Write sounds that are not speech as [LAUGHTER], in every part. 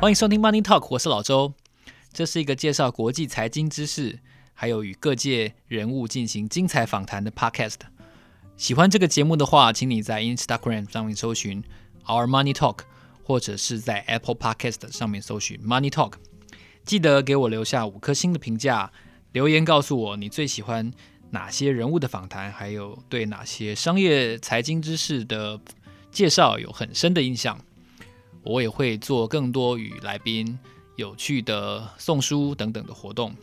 欢迎收听 Money Talk，我是老周。这是一个介绍国际财经知识，还有与各界人物进行精彩访谈的 Podcast。喜欢这个节目的话，请你在 Instagram 上面搜寻 Our Money Talk，或者是在 Apple Podcast 上面搜寻 Money Talk。记得给我留下五颗星的评价，留言告诉我你最喜欢哪些人物的访谈，还有对哪些商业财经知识的介绍有很深的印象。我也会做更多与来宾有趣的送书等等的活动。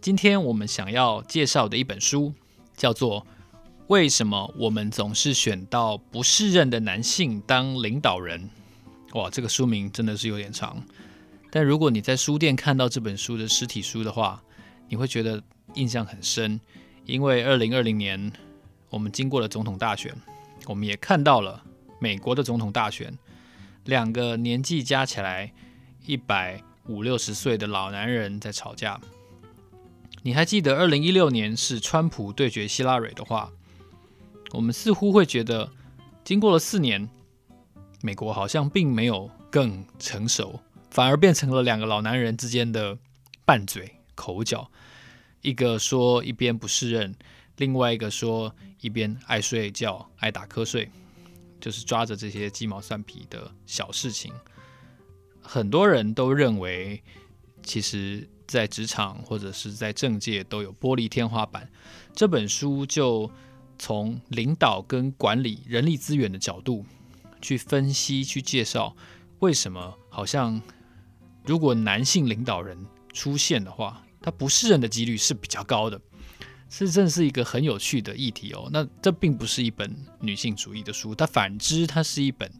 今天我们想要介绍的一本书叫做。为什么我们总是选到不适任的男性当领导人？哇，这个书名真的是有点长。但如果你在书店看到这本书的实体书的话，你会觉得印象很深，因为二零二零年我们经过了总统大选，我们也看到了美国的总统大选，两个年纪加起来一百五六十岁的老男人在吵架。你还记得二零一六年是川普对决希拉蕊的话？我们似乎会觉得，经过了四年，美国好像并没有更成熟，反而变成了两个老男人之间的拌嘴、口角。一个说一边不适任，另外一个说一边爱睡觉、爱打瞌睡，就是抓着这些鸡毛蒜皮的小事情。很多人都认为，其实，在职场或者是在政界都有玻璃天花板。这本书就。从领导跟管理人力资源的角度去分析、去介绍，为什么好像如果男性领导人出现的话，他不适任的几率是比较高的。这正是一个很有趣的议题哦。那这并不是一本女性主义的书，它反之，它是一本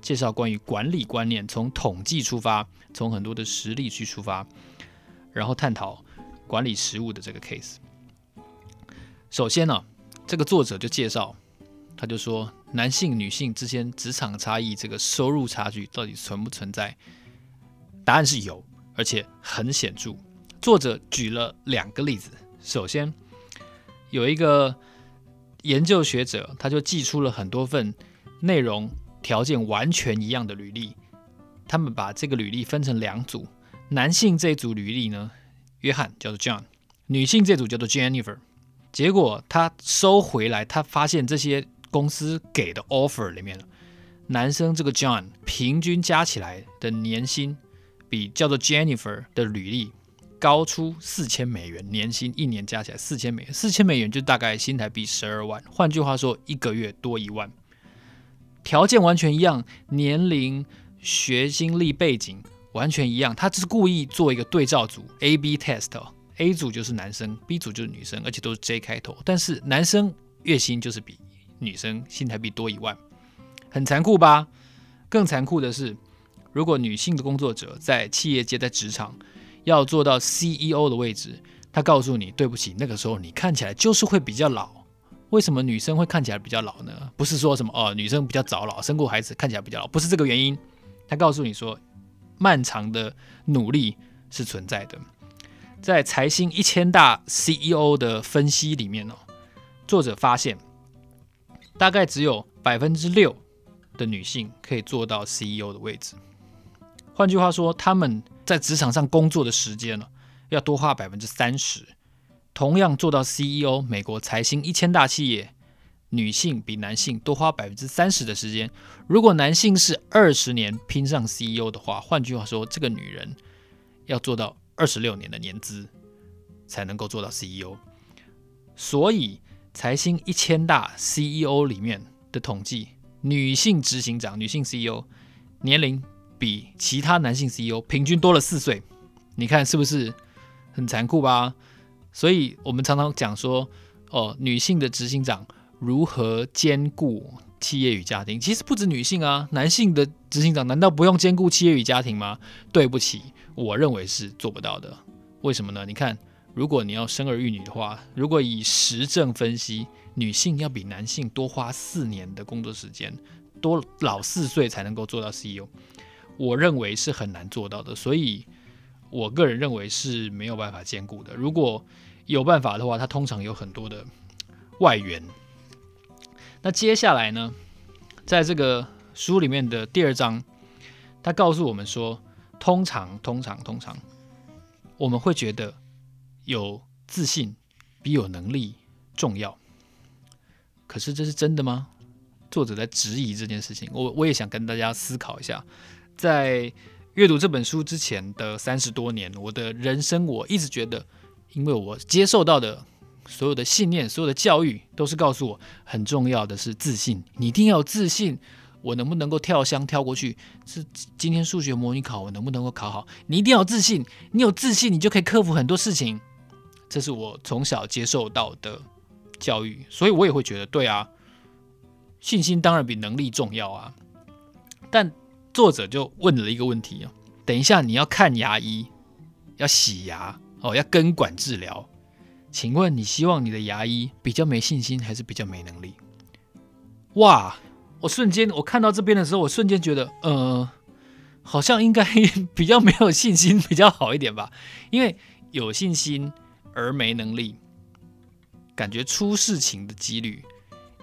介绍关于管理观念，从统计出发，从很多的实例去出发，然后探讨管理实务的这个 case。首先呢。这个作者就介绍，他就说，男性、女性之间职场差异，这个收入差距到底存不存在？答案是有，而且很显著。作者举了两个例子。首先，有一个研究学者，他就寄出了很多份内容条件完全一样的履历，他们把这个履历分成两组，男性这组履历呢，约翰叫做 John，女性这组叫做 Jennifer。结果他收回来，他发现这些公司给的 offer 里面，男生这个 John 平均加起来的年薪比叫做 Jennifer 的履历高出四千美元，年薪一年加起来四千美元，四千美元就大概新台币十二万。换句话说，一个月多一万，条件完全一样，年龄、学经历背景完全一样，他只是故意做一个对照组 A/B test。A 组就是男生，B 组就是女生，而且都是 J 开头。但是男生月薪就是比女生新台币多一万，很残酷吧？更残酷的是，如果女性的工作者在企业界、在职场要做到 CEO 的位置，他告诉你，对不起，那个时候你看起来就是会比较老。为什么女生会看起来比较老呢？不是说什么哦，女生比较早老，生过孩子看起来比较老，不是这个原因。他告诉你说，漫长的努力是存在的。在财新一千大 CEO 的分析里面呢，作者发现，大概只有百分之六的女性可以做到 CEO 的位置。换句话说，他们在职场上工作的时间呢，要多花百分之三十。同样做到 CEO，美国财新一千大企业，女性比男性多花百分之三十的时间。如果男性是二十年拼上 CEO 的话，换句话说，这个女人要做到。二十六年的年资才能够做到 CEO，所以财新一千大 CEO 里面的统计，女性执行长、女性 CEO 年龄比其他男性 CEO 平均多了四岁，你看是不是很残酷吧？所以我们常常讲说，哦，女性的执行长如何兼顾企业与家庭？其实不止女性啊，男性的执行长难道不用兼顾企业与家庭吗？对不起。我认为是做不到的，为什么呢？你看，如果你要生儿育女的话，如果以实证分析，女性要比男性多花四年的工作时间，多老四岁才能够做到 CEO，我认为是很难做到的。所以，我个人认为是没有办法兼顾的。如果有办法的话，它通常有很多的外援。那接下来呢，在这个书里面的第二章，他告诉我们说。通常通常通常我们会觉得有自信比有能力重要，可是这是真的吗？作者在质疑这件事情，我我也想跟大家思考一下。在阅读这本书之前的三十多年，我的人生我一直觉得，因为我接受到的所有的信念、所有的教育，都是告诉我很重要的是自信，你一定要有自信。我能不能够跳箱跳过去？是今天数学模拟考，我能不能够考好？你一定要有自信，你有自信，你就可以克服很多事情。这是我从小接受到的教育，所以我也会觉得，对啊，信心当然比能力重要啊。但作者就问了一个问题啊，等一下你要看牙医，要洗牙哦，要根管治疗，请问你希望你的牙医比较没信心，还是比较没能力？哇！我瞬间，我看到这边的时候，我瞬间觉得，呃，好像应该 [LAUGHS] 比较没有信心比较好一点吧。因为有信心而没能力，感觉出事情的几率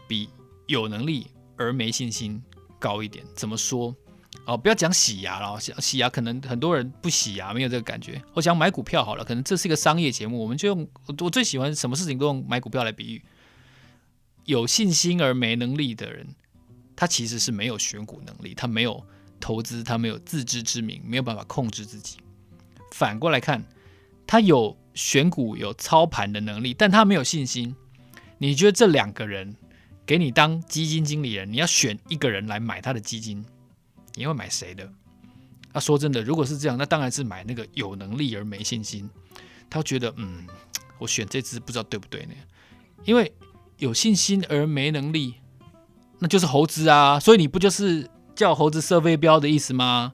比有能力而没信心高一点。怎么说？哦，不要讲洗牙了，洗洗牙可能很多人不洗牙没有这个感觉。我想买股票好了，可能这是一个商业节目，我们就用我最喜欢什么事情都用买股票来比喻。有信心而没能力的人。他其实是没有选股能力，他没有投资，他没有自知之明，没有办法控制自己。反过来看，他有选股、有操盘的能力，但他没有信心。你觉得这两个人给你当基金经理人，你要选一个人来买他的基金，你会买谁的？啊，说真的，如果是这样，那当然是买那个有能力而没信心。他觉得，嗯，我选这支不知道对不对呢？因为有信心而没能力。那就是猴子啊，所以你不就是叫猴子设飞镖的意思吗？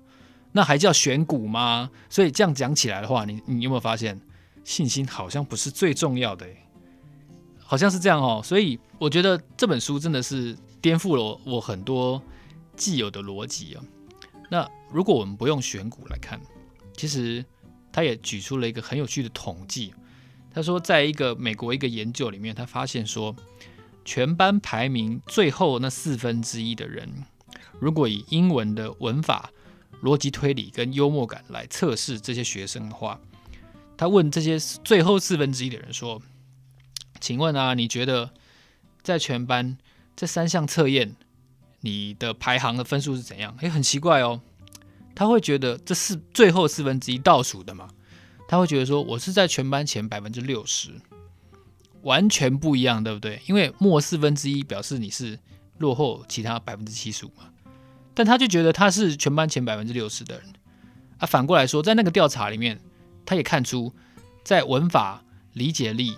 那还叫选股吗？所以这样讲起来的话，你你有没有发现信心好像不是最重要的？好像是这样哦。所以我觉得这本书真的是颠覆了我很多既有的逻辑啊。那如果我们不用选股来看，其实他也举出了一个很有趣的统计。他说，在一个美国一个研究里面，他发现说。全班排名最后那四分之一的人，如果以英文的文法、逻辑推理跟幽默感来测试这些学生的话，他问这些最后四分之一的人说：“请问啊，你觉得在全班这三项测验，你的排行的分数是怎样？”诶，很奇怪哦，他会觉得这是最后四分之一倒数的嘛？他会觉得说：“我是在全班前百分之六十。”完全不一样，对不对？因为末四分之一表示你是落后其他百分之七十五嘛，但他就觉得他是全班前百分之六十的人啊。反过来说，在那个调查里面，他也看出，在文法、理解力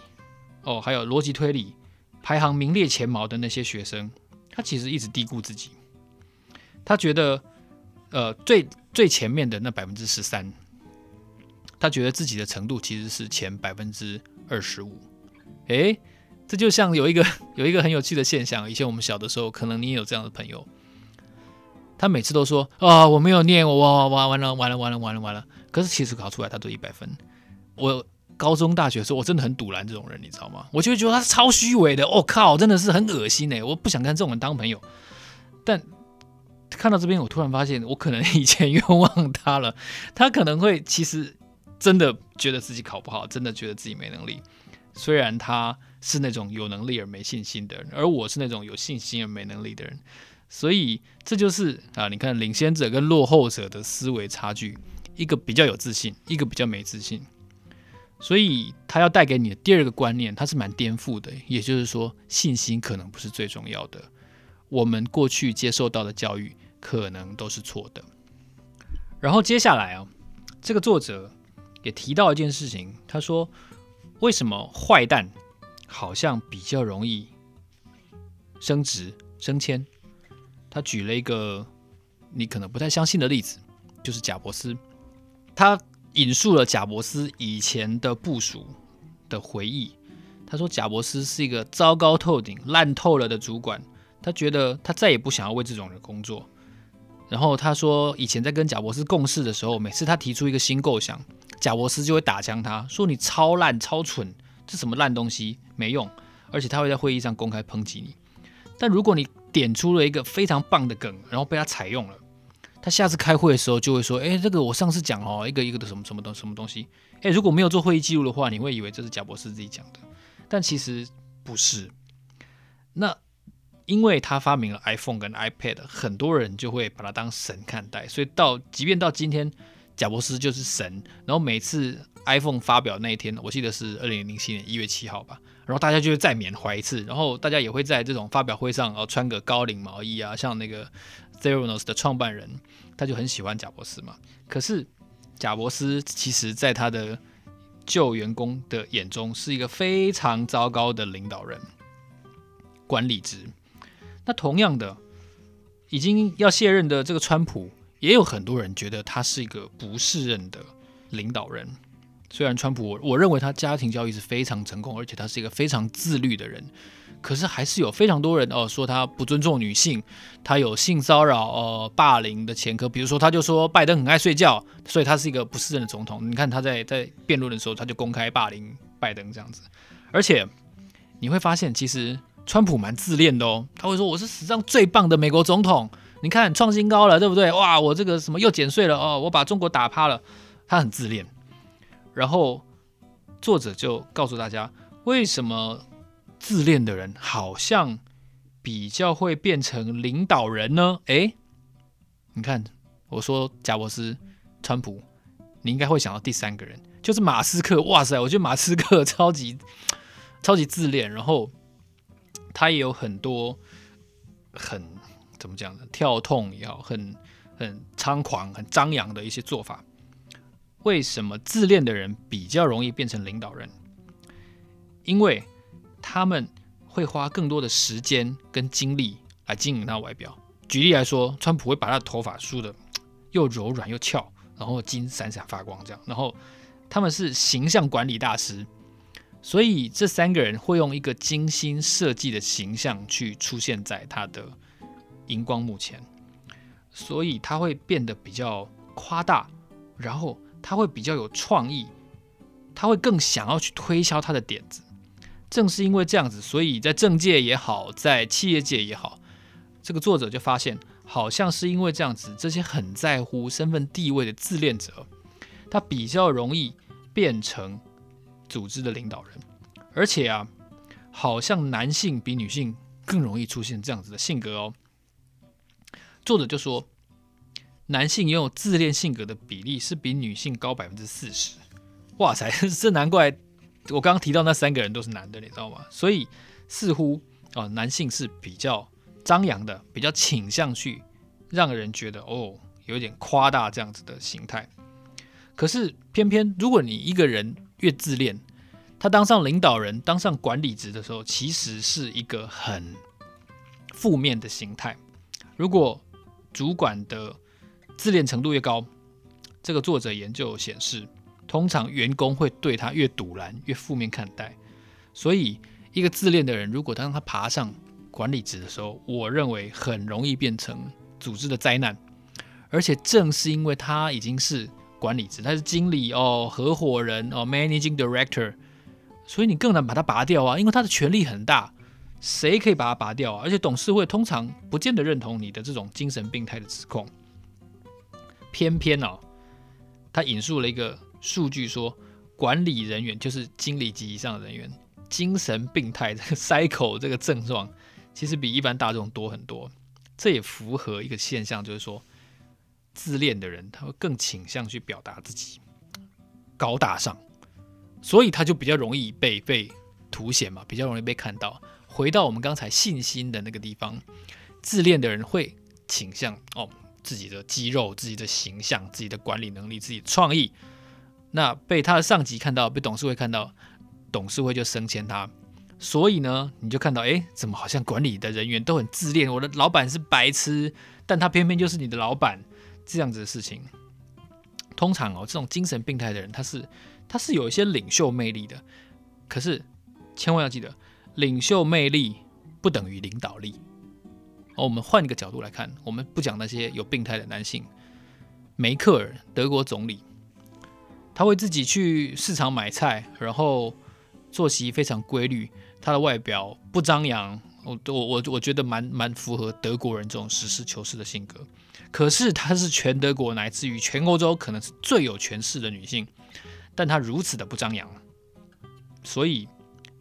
哦，还有逻辑推理排行名列前茅的那些学生，他其实一直低估自己。他觉得，呃，最最前面的那百分之十三，他觉得自己的程度其实是前百分之二十五。诶，这就像有一个 [LAUGHS] 有一个很有趣的现象。以前我们小的时候，可能你也有这样的朋友，他每次都说啊、我没有念，我哇哇完了完了完了完了完了。可是其实考出来他都一百分。我高中大学的时候，我真的很堵拦这种人，你知道吗？我就会觉得他超虚伪的。我、靠，真的是很恶心哎！我不想跟这种人当朋友。但看到这边，我突然发现，我可能以前 [LAUGHS] 冤枉他了。他可能会其实真的觉得自己考不好，真的觉得自己没能力。虽然他是那种有能力而没信心的人，而我是那种有信心而没能力的人，所以这就是啊，你看领先者跟落后者的思维差距，一个比较有自信，一个比较没自信。所以他要带给你的第二个观念，他是蛮颠覆的，也就是说，信心可能不是最重要的。我们过去接受到的教育可能都是错的。然后接下来啊，这个作者也提到一件事情，他说。为什么坏蛋好像比较容易升职升迁？他举了一个你可能不太相信的例子，就是贾伯斯。他引述了贾伯斯以前的部署的回忆。他说，贾伯斯是一个糟糕透顶、烂透了的主管。他觉得他再也不想要为这种人工作。然后他说，以前在跟贾伯斯共事的时候，每次他提出一个新构想。贾伯斯就会打枪他，说你超烂、超蠢，这什么烂东西，没用。而且他会在会议上公开抨击你。但如果你点出了一个非常棒的梗，然后被他采用了，他下次开会的时候就会说：“哎，这个我上次讲哦，一个一个的什么什么东什么东西。”哎，如果没有做会议记录的话，你会以为这是贾博士自己讲的，但其实不是。那因为他发明了 iPhone 跟 iPad，很多人就会把他当神看待，所以到即便到今天，贾博士就是神。然后每次 iPhone 发表那一天，我记得是二零零七年一月七号吧，然后大家就会再缅怀一次，然后大家也会在这种发表会上，然后穿个高领毛衣啊，像那个 Theranos 的创办人，他就很喜欢贾伯斯嘛。可是贾伯斯其实在他的旧员工的眼中是一个非常糟糕的领导人，管理职。那同样的，已经要卸任的这个川普，也有很多人觉得他是一个不适任的领导人。虽然川普我，我认为他家庭教育是非常成功，而且他是一个非常自律的人，可是还是有非常多人哦说他不尊重女性，他有性骚扰、呃霸凌的前科。比如说，他就说拜登很爱睡觉，所以他是一个不适任的总统。你看他在在辩论的时候，他就公开霸凌拜登这样子。而且你会发现，其实。川普蛮自恋的哦，他会说我是史上最棒的美国总统，你看创新高了，对不对？哇，我这个什么又减税了哦，我把中国打趴了，他很自恋。然后作者就告诉大家，为什么自恋的人好像比较会变成领导人呢？诶，你看我说贾伯斯、川普，你应该会想到第三个人，就是马斯克。哇塞，我觉得马斯克 [LAUGHS] 超级超级自恋，然后。他也有很多很怎么讲呢？跳痛也好，很很猖狂、很张扬的一些做法。为什么自恋的人比较容易变成领导人？因为他们会花更多的时间跟精力来经营他外表。举例来说，川普会把他的头发梳得又柔软又翘，然后金闪闪发光这样。然后他们是形象管理大师。所以这三个人会用一个精心设计的形象去出现在他的荧光幕前，所以他会变得比较夸大，然后他会比较有创意，他会更想要去推销他的点子。正是因为这样子，所以在政界也好，在企业界也好，这个作者就发现，好像是因为这样子，这些很在乎身份地位的自恋者，他比较容易变成。组织的领导人，而且啊，好像男性比女性更容易出现这样子的性格哦。作者就说，男性拥有自恋性格的比例是比女性高百分之四十。哇塞，[LAUGHS] 这难怪我刚刚提到那三个人都是男的，你知道吗？所以似乎啊，男性是比较张扬的，比较倾向去让人觉得哦，有点夸大这样子的形态。可是偏偏如果你一个人，越自恋，他当上领导人、当上管理职的时候，其实是一个很负面的形态。如果主管的自恋程度越高，这个作者研究显示，通常员工会对他越赌烂、越负面看待。所以，一个自恋的人，如果当他爬上管理职的时候，我认为很容易变成组织的灾难。而且，正是因为他已经是。管理职，他是经理哦，合伙人哦，managing director，所以你更难把他拔掉啊，因为他的权力很大，谁可以把他拔掉啊？而且董事会通常不见得认同你的这种精神病态的指控。偏偏哦，他引述了一个数据说，管理人员就是经理级以上的人员，精神病态这个开口这个症状，其实比一般大众多很多。这也符合一个现象，就是说。自恋的人，他会更倾向去表达自己高大上，所以他就比较容易被被凸显嘛，比较容易被看到。回到我们刚才信心的那个地方，自恋的人会倾向哦自己的肌肉、自己的形象、自己的管理能力、自己的创意。那被他的上级看到，被董事会看到，董事会就升迁他。所以呢，你就看到，哎，怎么好像管理的人员都很自恋？我的老板是白痴，但他偏偏就是你的老板。这样子的事情，通常哦，这种精神病态的人，他是他是有一些领袖魅力的，可是千万要记得，领袖魅力不等于领导力。哦，我们换一个角度来看，我们不讲那些有病态的男性，梅克尔，德国总理，他会自己去市场买菜，然后作息非常规律，他的外表不张扬，我我我我觉得蛮蛮符合德国人这种实事求是的性格。可是她是全德国乃至于全欧洲可能是最有权势的女性，但她如此的不张扬，所以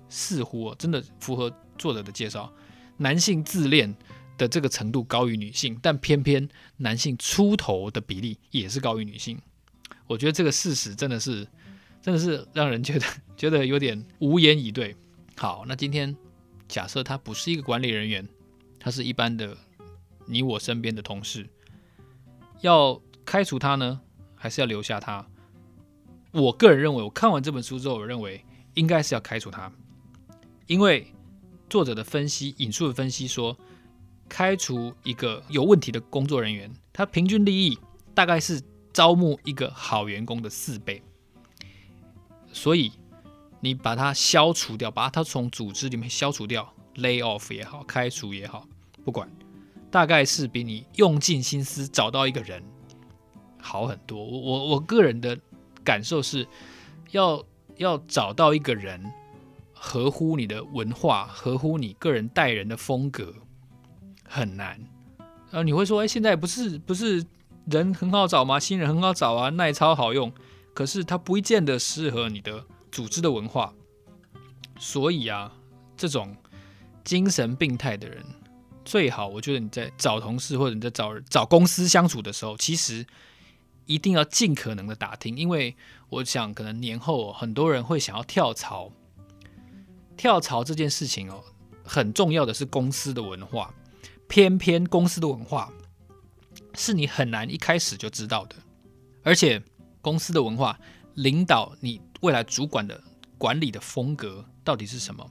似乎真的符合作者的介绍，男性自恋的这个程度高于女性，但偏偏男性出头的比例也是高于女性。我觉得这个事实真的是，真的是让人觉得 [LAUGHS] 觉得有点无言以对。好，那今天假设他不是一个管理人员，他是一般的你我身边的同事，要开除他呢，还是要留下他？我个人认为，我看完这本书之后，我认为应该是要开除他，因为作者的分析引述的分析说，开除一个有问题的工作人员，他平均利益大概是。招募一个好员工的四倍，所以你把它消除掉，把它从组织里面消除掉，lay off 也好，开除也好，不管，大概是比你用尽心思找到一个人好很多。我我我个人的感受是要要找到一个人合乎你的文化，合乎你个人待人的风格很难。然后你会说，哎，现在不是不是。人很好找吗？新人很好找啊，耐操好用，可是它不见得适合你的组织的文化。所以啊，这种精神病态的人，最好我觉得你在找同事或者你在找找公司相处的时候，其实一定要尽可能的打听，因为我想可能年后很多人会想要跳槽。跳槽这件事情哦，很重要的是公司的文化，偏偏公司的文化。是你很难一开始就知道的，而且公司的文化领导你未来主管的管理的风格到底是什么？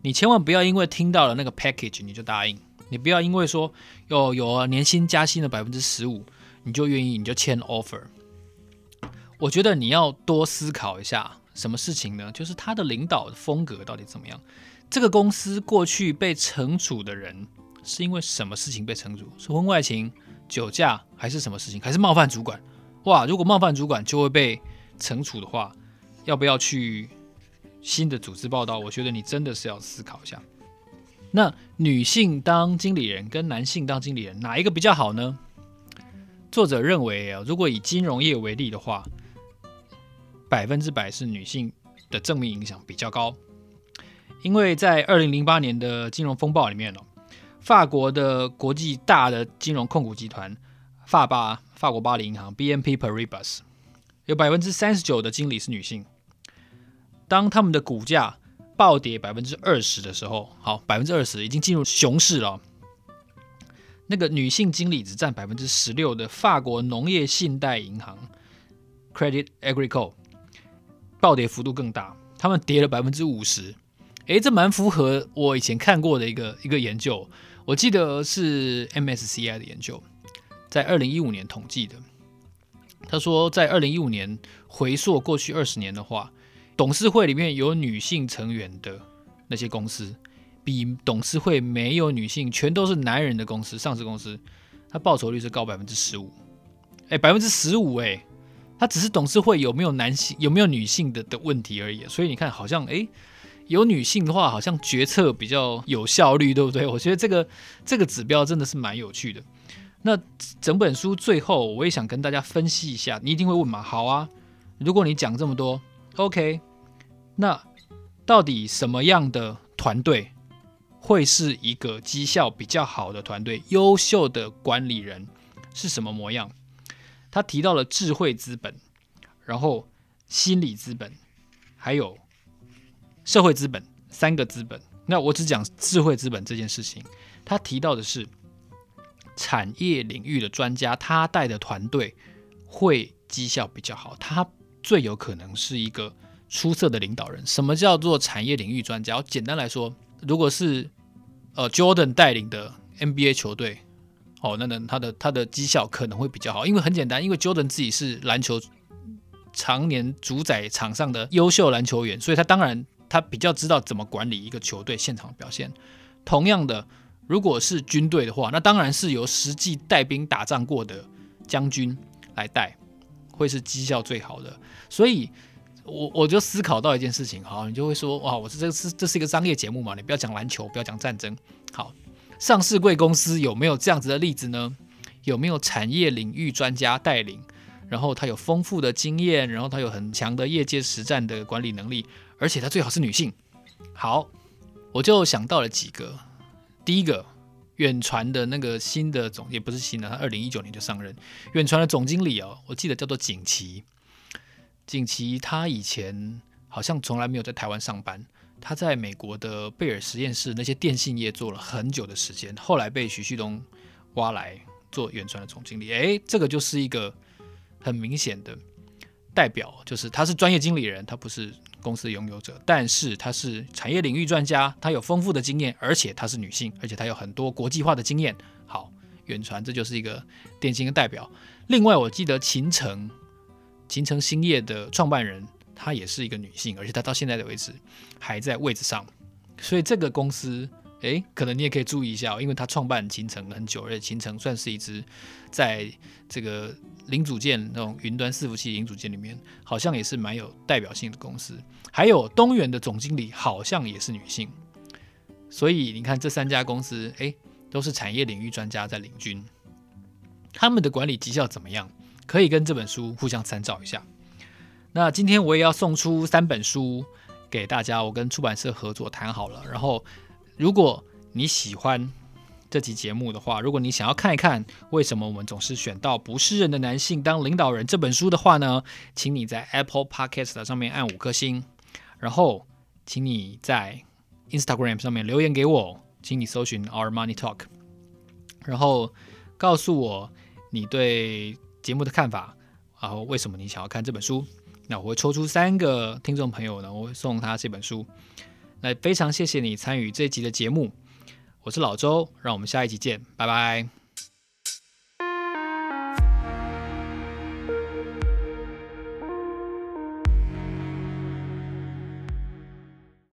你千万不要因为听到了那个 package 你就答应，你不要因为说有有啊年薪加薪的百分之十五你就愿意你就签 offer。我觉得你要多思考一下什么事情呢？就是他的领导的风格到底怎么样？这个公司过去被惩处的人是因为什么事情被惩处？是婚外情？酒驾还是什么事情？还是冒犯主管？哇！如果冒犯主管就会被惩处的话，要不要去新的组织报道？我觉得你真的是要思考一下。那女性当经理人跟男性当经理人哪一个比较好呢？作者认为啊，如果以金融业为例的话，百分之百是女性的正面影响比较高，因为在二零零八年的金融风暴里面法国的国际大的金融控股集团法巴法国巴黎银行 BNP Paribas 有百分之三十九的经理是女性。当他们的股价暴跌百分之二十的时候，好，百分之二十已经进入熊市了。那个女性经理只占百分之十六的法国农业信贷银行 Credit Agricole 暴跌幅度更大，他们跌了百分之五十。诶，这蛮符合我以前看过的一个一个研究。我记得是 MSCI 的研究，在二零一五年统计的。他说，在二零一五年回溯过去二十年的话，董事会里面有女性成员的那些公司，比董事会没有女性、全都是男人的公司，上市公司，它报酬率是高百分之十五。哎，百分之十五，哎，它只是董事会有没有男性、有没有女性的的问题而已。所以你看，好像哎。诶有女性的话，好像决策比较有效率，对不对？我觉得这个这个指标真的是蛮有趣的。那整本书最后，我也想跟大家分析一下。你一定会问嘛？好啊，如果你讲这么多，OK，那到底什么样的团队会是一个绩效比较好的团队？优秀的管理人是什么模样？他提到了智慧资本，然后心理资本，还有。社会资本三个资本，那我只讲智慧资本这件事情。他提到的是产业领域的专家，他带的团队会绩效比较好，他最有可能是一个出色的领导人。什么叫做产业领域专家？简单来说，如果是呃 Jordan 带领的 NBA 球队，哦，那那他的他的绩效可能会比较好，因为很简单，因为 Jordan 自己是篮球常年主宰场上的优秀篮球员，所以他当然。他比较知道怎么管理一个球队现场表现。同样的，如果是军队的话，那当然是由实际带兵打仗过的将军来带，会是绩效最好的。所以，我我就思考到一件事情，好，你就会说，哇，我这这是这是一个商业节目嘛，你不要讲篮球，不要讲战争。好，上市贵公司有没有这样子的例子呢？有没有产业领域专家带领？然后他有丰富的经验，然后他有很强的业界实战的管理能力，而且他最好是女性。好，我就想到了几个。第一个，远传的那个新的总，也不是新的，他二零一九年就上任。远传的总经理哦，我记得叫做景琦。景琦他以前好像从来没有在台湾上班，他在美国的贝尔实验室那些电信业做了很久的时间，后来被徐旭东挖来做远传的总经理。诶，这个就是一个很明显的代表，就是他是专业经理人，他不是。公司拥有者，但是她是产业领域专家，她有丰富的经验，而且她是女性，而且她有很多国际化的经验。好，远传这就是一个典型的代表。另外，我记得秦城秦城兴业的创办人，她也是一个女性，而且她到现在的为止还在位置上。所以这个公司，诶，可能你也可以注意一下，因为他创办秦城很久，而且秦城算是一支在这个。零组件那种云端伺服器零组件里面，好像也是蛮有代表性的公司。还有东元的总经理好像也是女性，所以你看这三家公司，诶，都是产业领域专家在领军。他们的管理绩效怎么样？可以跟这本书互相参照一下。那今天我也要送出三本书给大家，我跟出版社合作谈好了。然后，如果你喜欢。这集节目的话，如果你想要看一看为什么我们总是选到不是人的男性当领导人这本书的话呢，请你在 Apple Podcast 上面按五颗星，然后请你在 Instagram 上面留言给我，请你搜寻 Our Money Talk，然后告诉我你对节目的看法，然后为什么你想要看这本书，那我会抽出三个听众朋友呢，我会送他这本书。那非常谢谢你参与这一集的节目。我是老周，让我们下一集见，拜拜。